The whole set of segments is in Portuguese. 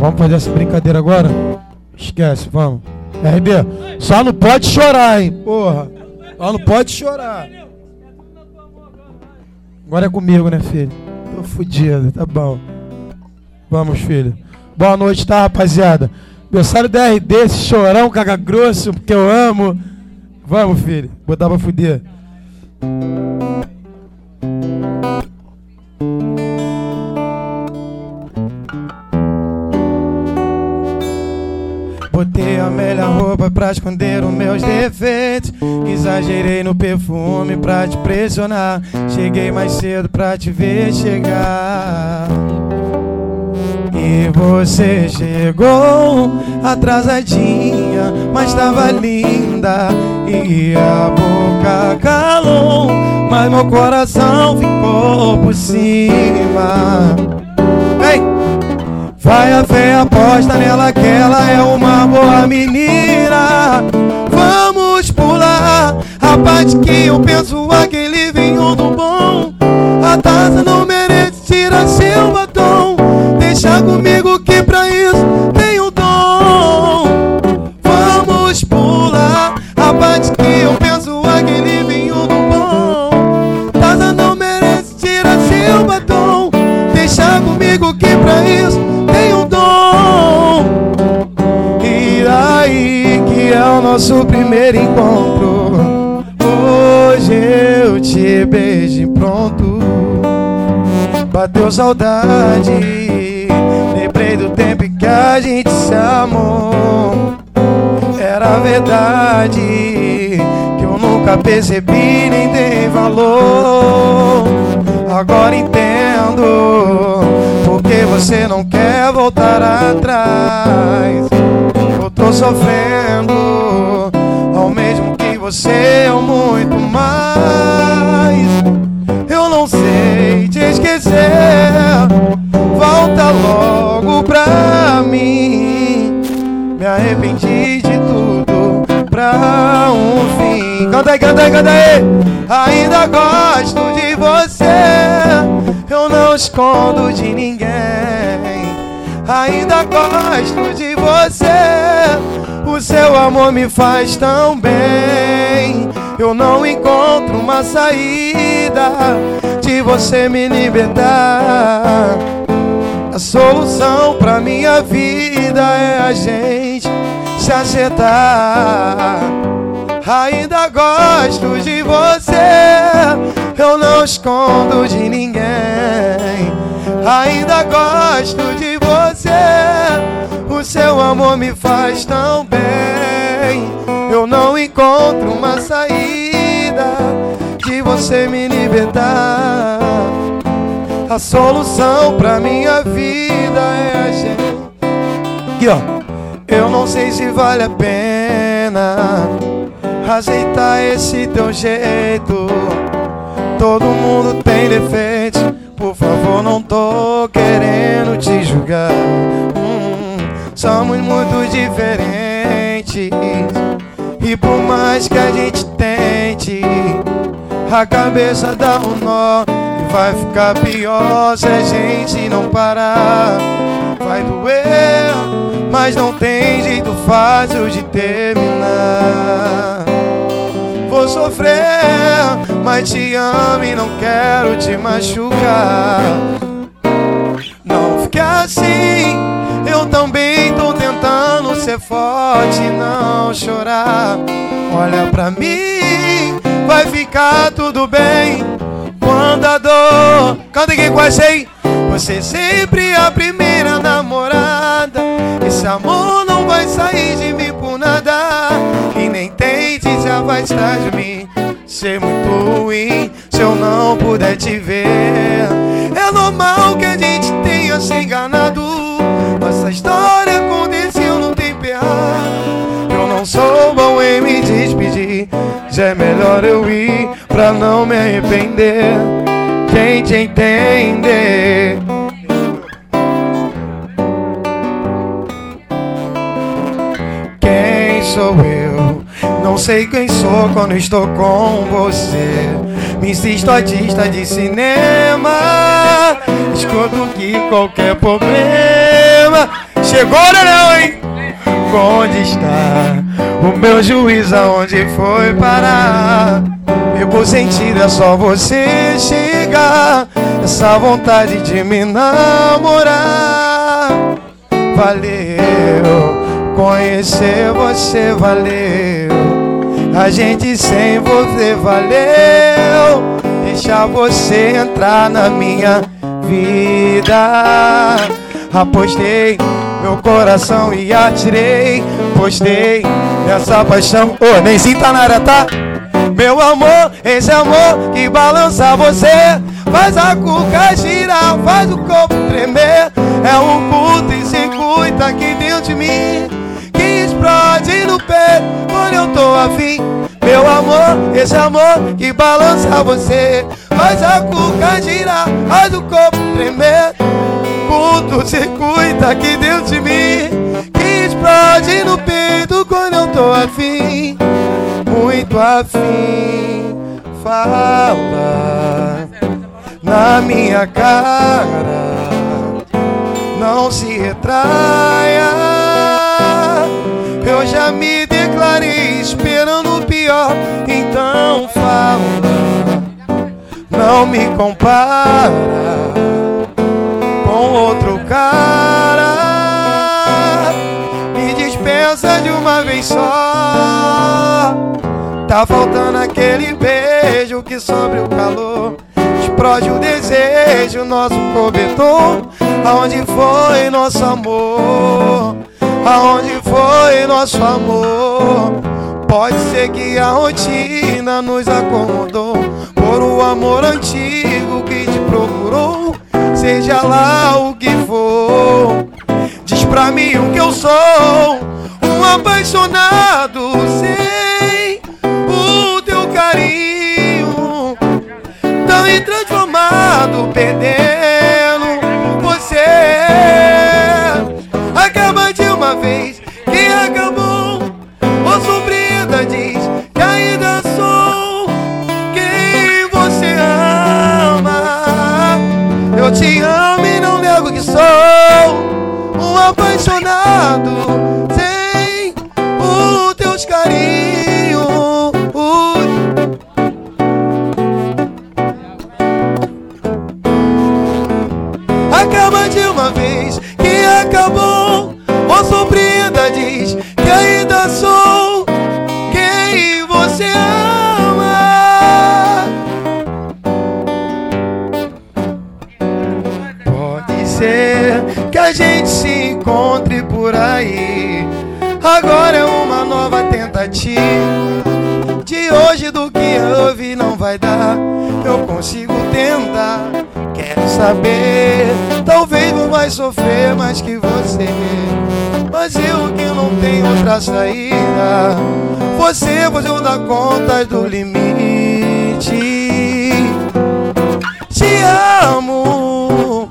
Vamos fazer essa brincadeira agora? Esquece, vamos. RD, só não pode chorar, hein? Porra. Só não pode chorar. Agora é comigo, né, filho? Tô fudido, tá bom. Vamos, filho. Boa noite, tá, rapaziada? Berçário da RD, esse chorão, caga grosso, porque eu amo. Vamos, filho. Botar pra fuder. A melhor roupa pra esconder os meus defeitos. Exagerei no perfume pra te pressionar. Cheguei mais cedo pra te ver chegar. E você chegou atrasadinha, mas tava linda. E a boca calou, mas meu coração ficou por cima. Vai a fé, aposta nela que ela é uma boa menina. Vamos pular a parte que eu penso aquele vinho do bom. A taça não merece tirar seu batom. Deixa comigo que nosso primeiro encontro. Hoje eu te beijo pronto. Bateu saudade. Lembrei do tempo que a gente se amou. Era verdade que eu nunca percebi nem dei valor. Agora entendo porque você não quer voltar atrás. Eu tô sofrendo você ou muito mais. Eu não sei te esquecer. Volta logo pra mim. Me arrependi de tudo pra um fim. Canta aí, canta aí, canta aí. Ainda gosto de você. Eu não escondo de ninguém. Ainda gosto de você. O seu amor me faz tão bem. Eu não encontro uma saída de você me libertar. A solução pra minha vida é a gente se acertar. Ainda gosto de você, eu não escondo de ninguém. Ainda gosto de você o seu amor me faz tão bem. Eu não encontro uma saída de você me libertar. A solução pra minha vida é a gente. Eu não sei se vale a pena aceitar esse teu jeito. Todo mundo tem defeitos. Por favor, não tô querendo te julgar. Somos muito diferentes. E por mais que a gente tente, a cabeça dá um nó. E vai ficar pior se a gente não parar. Vai doer, mas não tem jeito fácil de terminar. Vou sofrer, mas te amo e não quero te machucar. Não fique assim, eu também tô tentando ser forte e não chorar. Olha pra mim, vai ficar tudo bem. Quando a dor, canta aqui quase aí. Você sempre a primeira namorada. Esse amor não vai sair de mim tente se afastar de mim. Ser muito ruim se eu não puder te ver. É normal que a gente tenha se enganado. Essa história aconteceu no tempo errado. Eu não sou bom em me despedir. Já é melhor eu ir pra não me arrepender. Quem te entender? Quem sou eu? Não sei quem sou quando estou com você. Me insisto artista de cinema. Escuto que qualquer problema Segura não, hein? Onde está o meu juiz? Aonde foi parar? Fico sentido, é só você chegar. Essa vontade de me namorar. Valeu, conhecer você valeu. A gente sem você valeu. Deixar você entrar na minha vida. Apostei meu coração e atirei. Postei nessa paixão. Ô, oh, nem sinta nada, tá? Meu amor, esse amor que balança você Faz a cuca girar, faz o corpo tremer É um culto e circuito aqui dentro de mim Que explode no peito quando eu tô afim. Meu amor, esse amor que balança você. Faz a cuca girar, faz o corpo tremer. Culto, circuito aqui dentro de mim. Que explode no peito quando eu tô afim. Muito afim. Fala na minha cara, não se retraia. Eu já me declarei esperando o pior, então fala, não me compara com outro cara. Me dispensa de uma vez só. Tá faltando aquele beijo que sobre o calor Explode o desejo, nosso cobertor Aonde foi nosso amor? Aonde foi nosso amor? Pode ser que a rotina nos acomodou Por o amor antigo que te procurou. Seja lá o que for Diz pra mim o que eu sou. Um apaixonado sem carinho. Tão transformado, perdendo Agora é uma nova tentativa. De hoje do que houve não vai dar. Eu consigo tentar. Quero saber, talvez não vai sofrer mais que você. Mas eu que não tenho outra saída. Você, você não dá conta do limite. Te amo,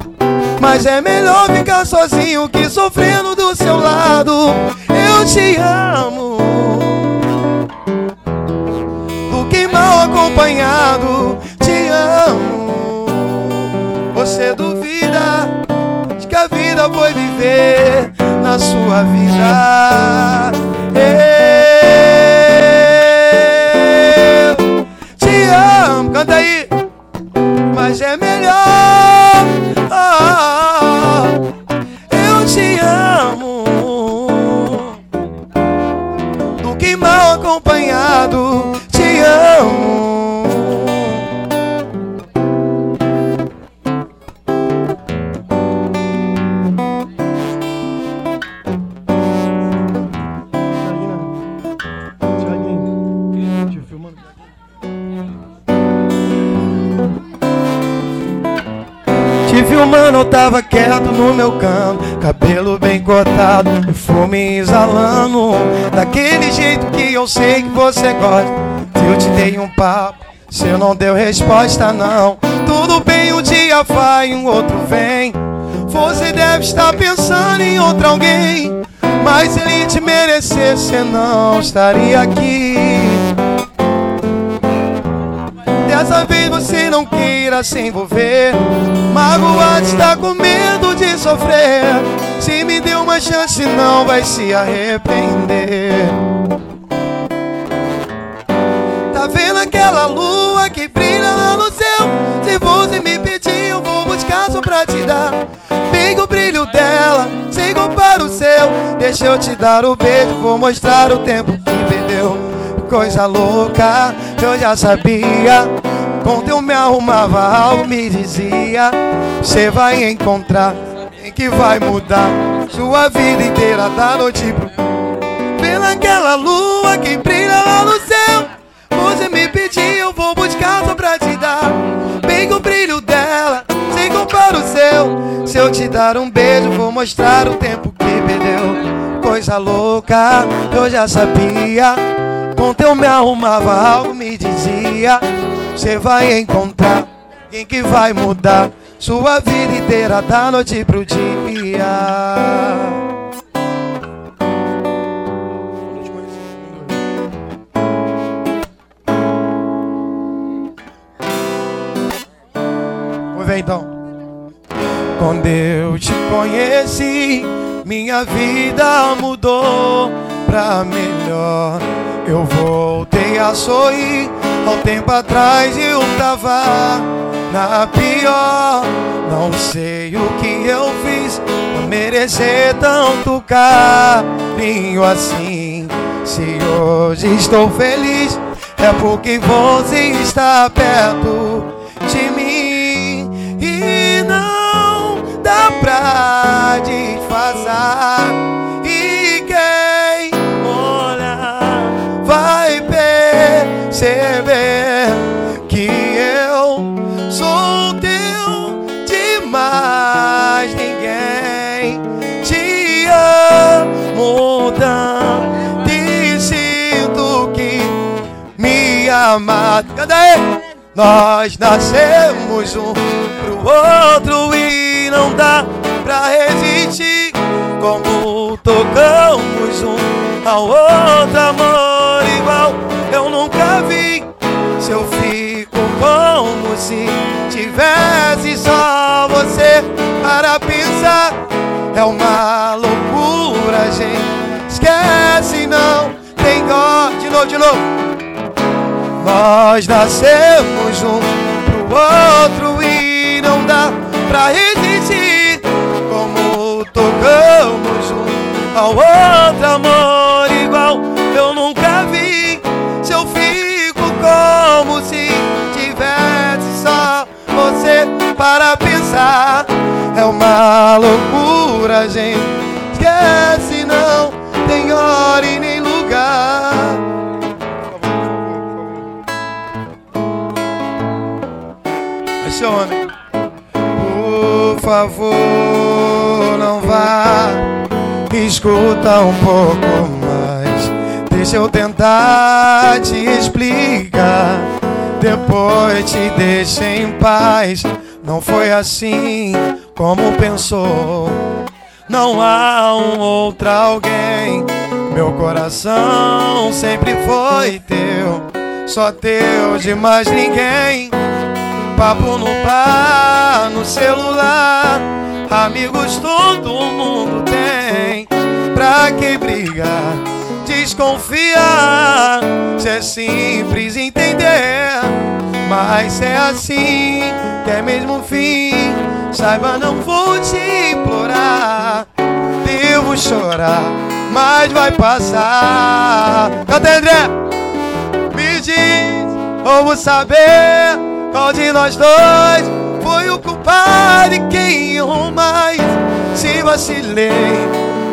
mas é melhor ficar sozinho que sofrendo do seu lado. Eu te amo. Do que mal acompanhado, te amo você duvida de que a vida foi viver na sua vida. Cabelo bem cortado, perfume exalando. Daquele jeito que eu sei que você gosta. Se eu te dei um papo, eu não deu resposta não. Tudo bem, um dia vai, um outro vem. Você deve estar pensando em outro alguém. Mas se ele te merecesse, você não estaria aqui. Dessa vez você não queira mentira se envolver. Magoado está com medo de sofrer. Se me deu uma chance, não vai se arrepender. Tá vendo aquela lua que brilha lá no céu? Se você me pedir, eu vou buscar só pra te dar. Pega o brilho dela, sem para o seu. Deixa eu te dar o beijo, vou mostrar o tempo que perdeu. Coisa louca, eu já sabia. Quando eu me arrumava, algo me dizia: Você vai encontrar quem que vai mudar sua vida inteira da noite pro. Pela aquela lua que brilha lá no céu. Você me pediu, eu vou buscar só pra te dar. Pega o brilho dela, sem compara o seu. Se eu te dar um beijo, vou mostrar o tempo que perdeu. Coisa louca, eu já sabia. Quando eu me arrumava, algo me dizia: Você vai encontrar quem que vai mudar sua vida inteira da noite pro dia. então. Quando eu te conheci, minha vida mudou pra melhor. Eu voltei a sorrir. Ao tempo atrás eu tava na pior. Não sei o que eu fiz pra merecer tanto carinho assim. Se hoje estou feliz, é porque você está perto de mim dá pra disfarçar. Me ama. Cadê? Nós nascemos um pro outro e não dá pra resistir. Como tocamos um ao outro, amor igual eu nunca vi. Se eu fico como se tivesse só você para pensar, é uma loucura, gente. Esquece, não tem dó. De novo, de novo. Nós nascemos um pro outro e não dá pra resistir. Como tocamos um ao outro, amor igual eu nunca vi. Se eu fico como se tivesse só você para pensar, é uma loucura, gente. Esquece, não tem hora e nem Por favor, não vá. Escuta um pouco mais. Deixa eu tentar te explicar. Depois te deixa em paz. Não foi assim como pensou. Não há um outro alguém. Meu coração sempre foi teu. Só teu de mais ninguém papo no bar, no celular. Amigos todo mundo tem. Pra que brigar? Desconfiar. Se é simples entender. Mas é assim que é mesmo fim. Saiba, não vou te implorar. Devo chorar, mas vai passar. Canta, André! Me diz, vou saber qual de nós dois foi o culpado e quem errou mais? Se vacilei,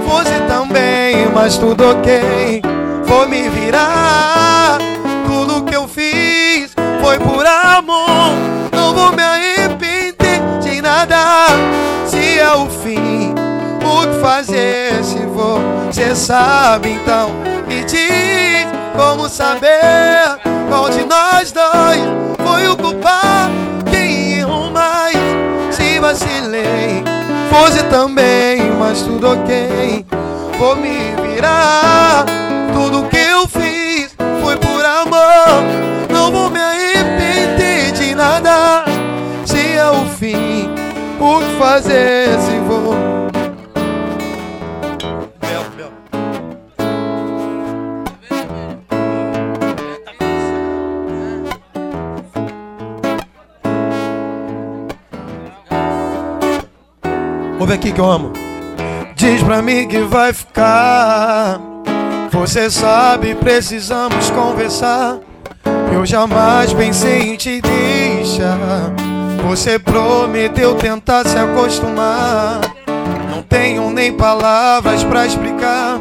você também, mas tudo ok. Vou me virar, tudo que eu fiz foi por amor. Não vou me arrepender de nada. Se é o fim, o que fazer se você sabe então? Me diz como saber qual de nós dois foi o culpado? Quem errou mais? Se vacilei, fosse também, mas tudo ok. Vou me virar. Tudo que eu fiz foi por amor. Não vou me arrepender de nada. o que fazer se Ouve aqui que eu amo. Diz pra mim que vai ficar. Você sabe, precisamos conversar. Eu jamais pensei em te deixar. Você prometeu tentar se acostumar. Não tenho nem palavras pra explicar.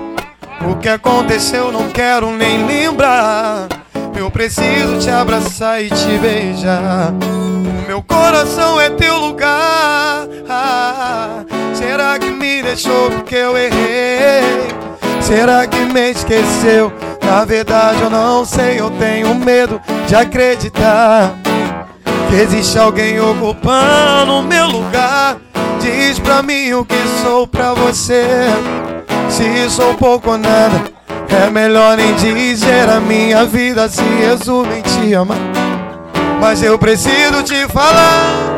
O que aconteceu não quero nem lembrar. Eu preciso te abraçar e te beijar. O meu coração é teu lugar. Me deixou porque eu errei? Será que me esqueceu? Na verdade eu não sei, eu tenho medo de acreditar que existe alguém ocupando o meu lugar. Diz pra mim o que sou pra você. Se sou pouco ou nada, é melhor nem dizer. A minha vida se resume em te amar. Mas eu preciso te falar.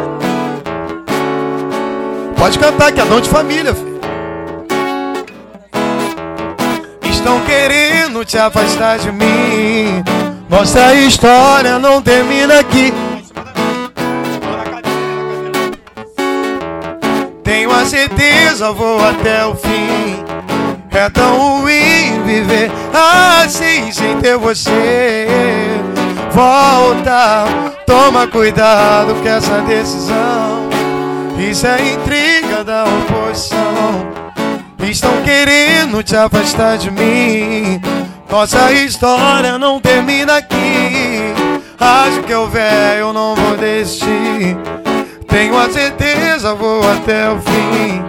Pode cantar que é dom de família, filho. Estão querendo te afastar de mim. Nossa história não termina aqui. Tenho a certeza, vou até o fim. É tão ruim viver assim sem ter você. Volta, toma cuidado com essa decisão. Isso é intriga da oposição. Estão querendo te afastar de mim. Nossa história não termina aqui. Acho que eu velho, não vou desistir. Tenho a certeza, vou até o fim.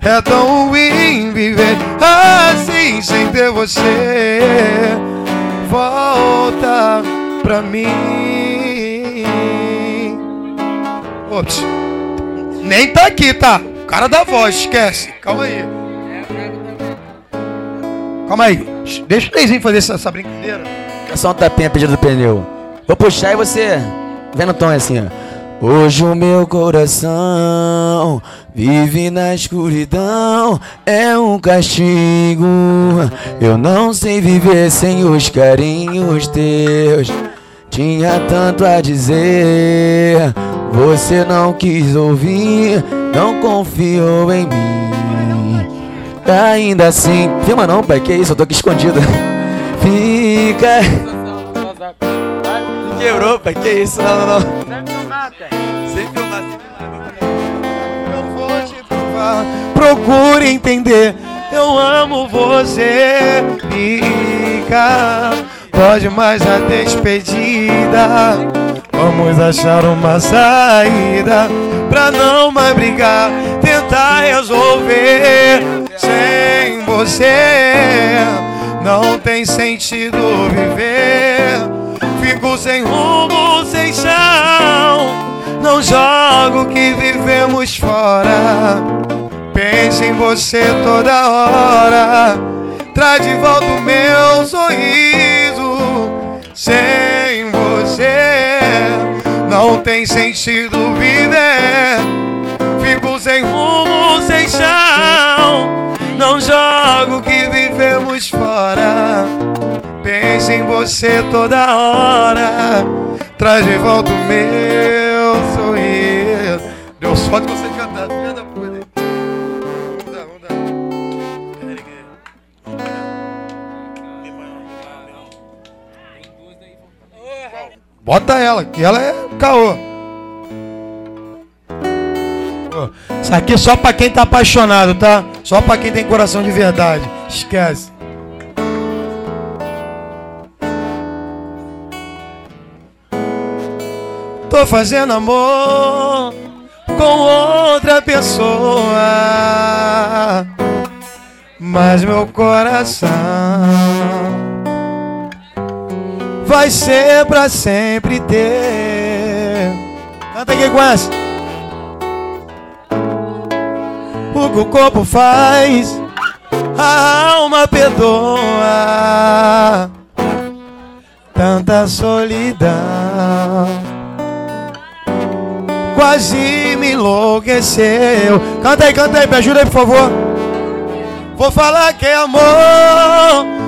É tão ruim viver assim sem ter você. Volta pra mim. Ops. Nem tá aqui, tá? Cara da voz, esquece. Calma aí. Calma aí. Deixa o Leizinho fazer essa, essa brincadeira. É só um tapinha pedido do pneu. Vou puxar e você. Vendo o tom é assim, ó. Hoje o meu coração vive na escuridão, é um castigo. Eu não sei viver sem os carinhos teus. Tinha tanto a dizer, você não quis ouvir, não confiou em mim. Ainda assim, filma não, pai, que isso, eu tô aqui escondido. Fica. Quebrou, pai, que isso, não, não, não. Sem filmar, sem filmar. Eu vou te provar. Procure entender. Eu amo você. Fica. Pode mais a despedida. Vamos achar uma saída pra não mais brigar. Tentar resolver sem você. Não tem sentido viver. Fico sem rumo, sem chão. Não jogo que vivemos fora. Penso em você toda hora. Traz de volta o meu sorriso. Sem você não tem sentido viver. Fico sem rumo, sem chão. Não jogo o que vivemos fora. Penso em você toda hora. Traz de volta o meu sorriso. Deu sorte você cantar. Vamos dar. Bota ela, que ela é caô. Isso aqui é só pra quem tá apaixonado, tá? Só pra quem tem coração de verdade. Esquece. Tô fazendo amor com outra pessoa, mas meu coração vai ser pra sempre ter. Canta aqui com essa. Que o corpo faz, a alma perdoa. Tanta solidão. quase me enlouqueceu. Canta aí, canta aí, me ajuda aí, por favor. Vou falar que é amor,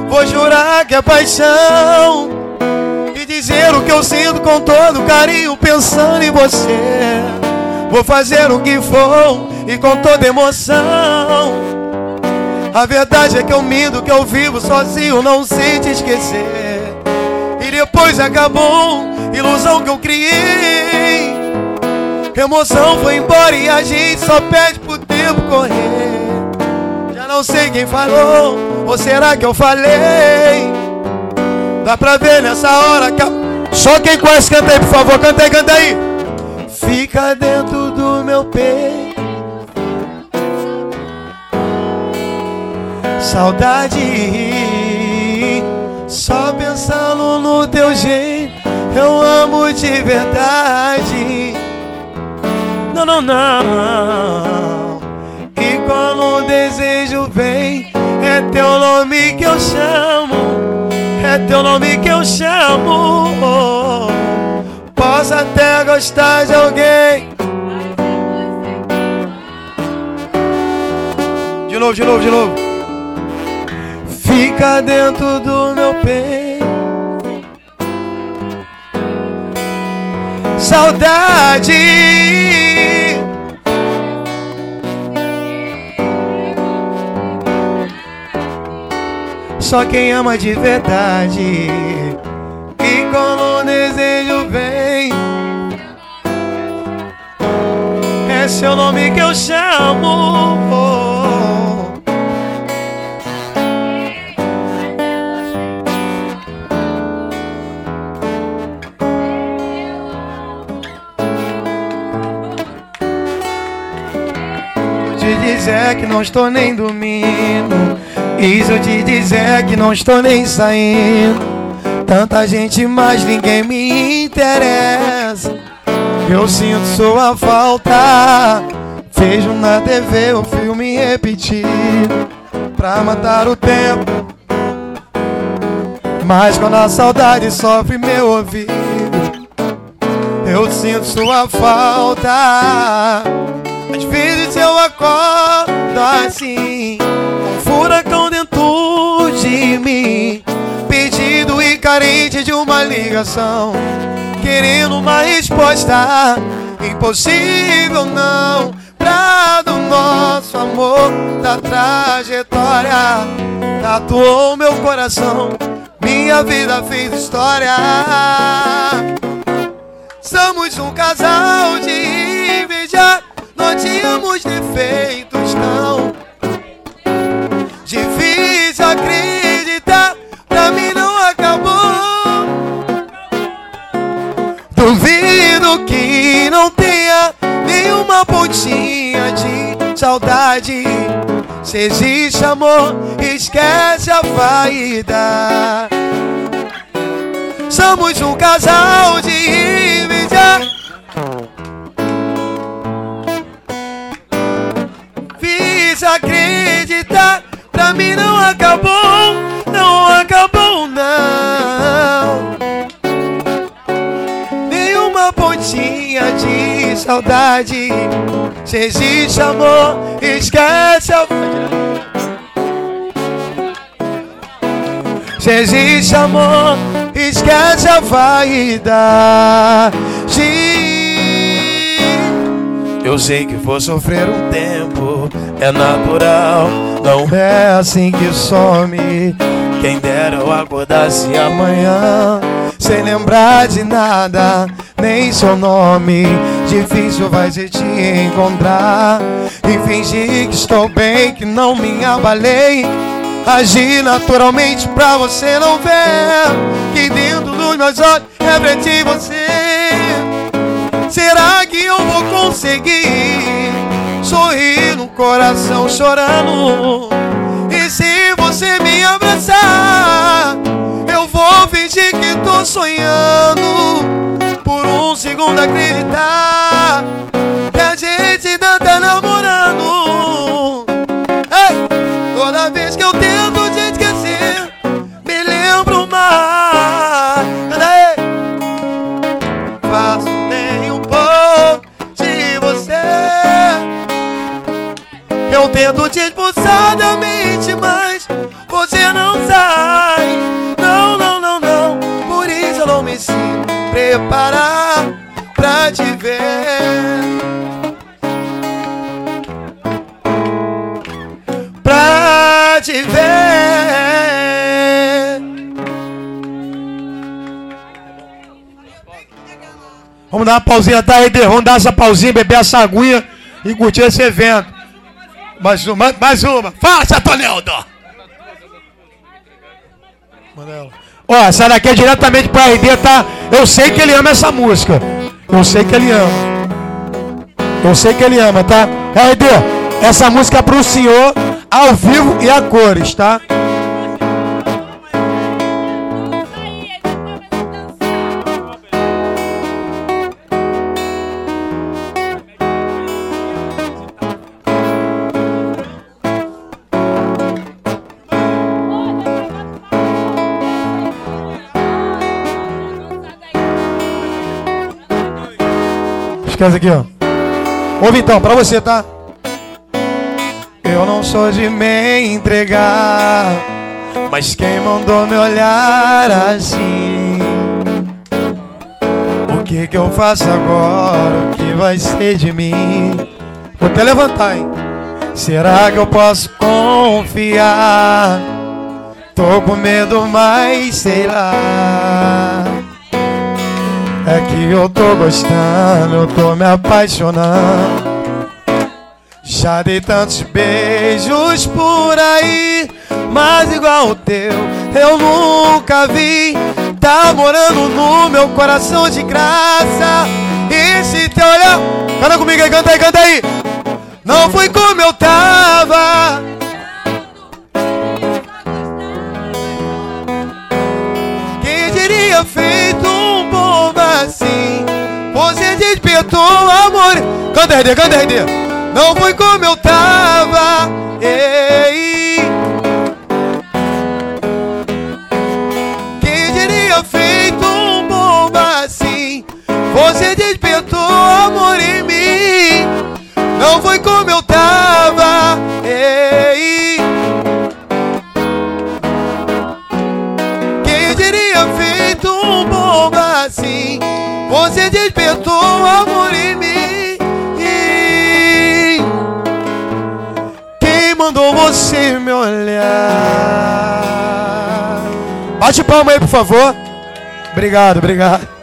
vou jurar que é paixão. E dizer o que eu sinto com todo carinho, pensando em você. Vou fazer o que for e com toda emoção. A verdade é que eu minto, que eu vivo sozinho, não sei te esquecer. E depois acabou, ilusão que eu criei. Emoção foi embora e a gente só pede pro tempo correr. Já não sei quem falou, ou será que eu falei? Dá pra ver nessa hora que a... Só quem conhece, canta aí, por favor, canta aí, canta aí. Fica dentro do meu peito. Saudade, só pensando no teu jeito, eu amo de verdade. Não, não, não. E quando o desejo vem, é teu nome que eu chamo, é teu nome que eu chamo. Posso até gostar de alguém. De novo, de novo, de novo. Fica dentro do meu peito. Saudade. Só quem ama de verdade. E quando o desejo vem, é seu nome que eu chamo. Dizer que não estou nem dormindo. E se eu te dizer que não estou nem saindo. Tanta gente, mas ninguém me interessa. Eu sinto sua falta. Vejo na TV o filme repetido pra matar o tempo. Mas quando a saudade sofre meu ouvido, eu sinto sua falta. Às vezes eu acordo assim, um furacão dentro de mim, pedido e carente de uma ligação, querendo uma resposta impossível não. Pra do nosso amor, da trajetória, tatuou meu coração, minha vida fez história. Somos um casal de inveja não tínhamos defeitos, não. Difícil acreditar, pra mim não acabou. Duvido que não tenha nenhuma pontinha de saudade. Se existe amor, esquece a vaidade. Somos um casal de inveja. Fiz acreditar, pra mim não acabou, não acabou não. Nenhuma pontinha de saudade. Se existe amor, esquece a Se existe amor, esquece a vaidade. Eu sei que vou sofrer um tempo, é natural, não é assim que some. Quem dera eu acordasse amanhã, sem lembrar de nada, nem seu nome. Difícil vai ser te encontrar e fingir que estou bem, que não me abalei. Agir naturalmente pra você não ver que dentro dos meus olhos refleti você. Será que eu vou conseguir sorrir no coração chorando? E se você me abraçar, eu vou fingir que tô sonhando. Por um segundo acreditar te expulsar da mente, mas você não sai. Não, não, não, não. Por isso eu não me sinto preparar pra te ver. Pra te ver. Vamos dar uma pausinha, tá aí, vamos dar essa pausinha, beber essa aguinha e curtir esse evento. Mais uma, mais uma. Faça, Toneldo! Ó, essa daqui é diretamente pra RD, tá? Eu sei que ele ama essa música. Eu sei que ele ama. Eu sei que ele ama, tá? RD, essa música é pro senhor ao vivo e a cores, tá? Esquece aqui, ó. Ouve então, pra você, tá? Eu não sou de me entregar, mas quem mandou me olhar assim? O que que eu faço agora? O que vai ser de mim? Vou até levantar, hein? Será que eu posso confiar? Tô com medo, mas sei lá. É que eu tô gostando, eu tô me apaixonando. Já dei tantos beijos por aí, mas igual o teu eu nunca vi. Tá morando no meu coração de graça. E se te olhar, canta comigo aí, canta aí, canta aí. Não foi como eu tava. Quem diria feito Despertou amor. Canta, RD, canta, RD. Não foi como eu tava. Ei. Quem diria feito um bobo assim? Você despertou amor em mim. Não foi como eu você me olhar? Bate palma aí, por favor. Obrigado, obrigado.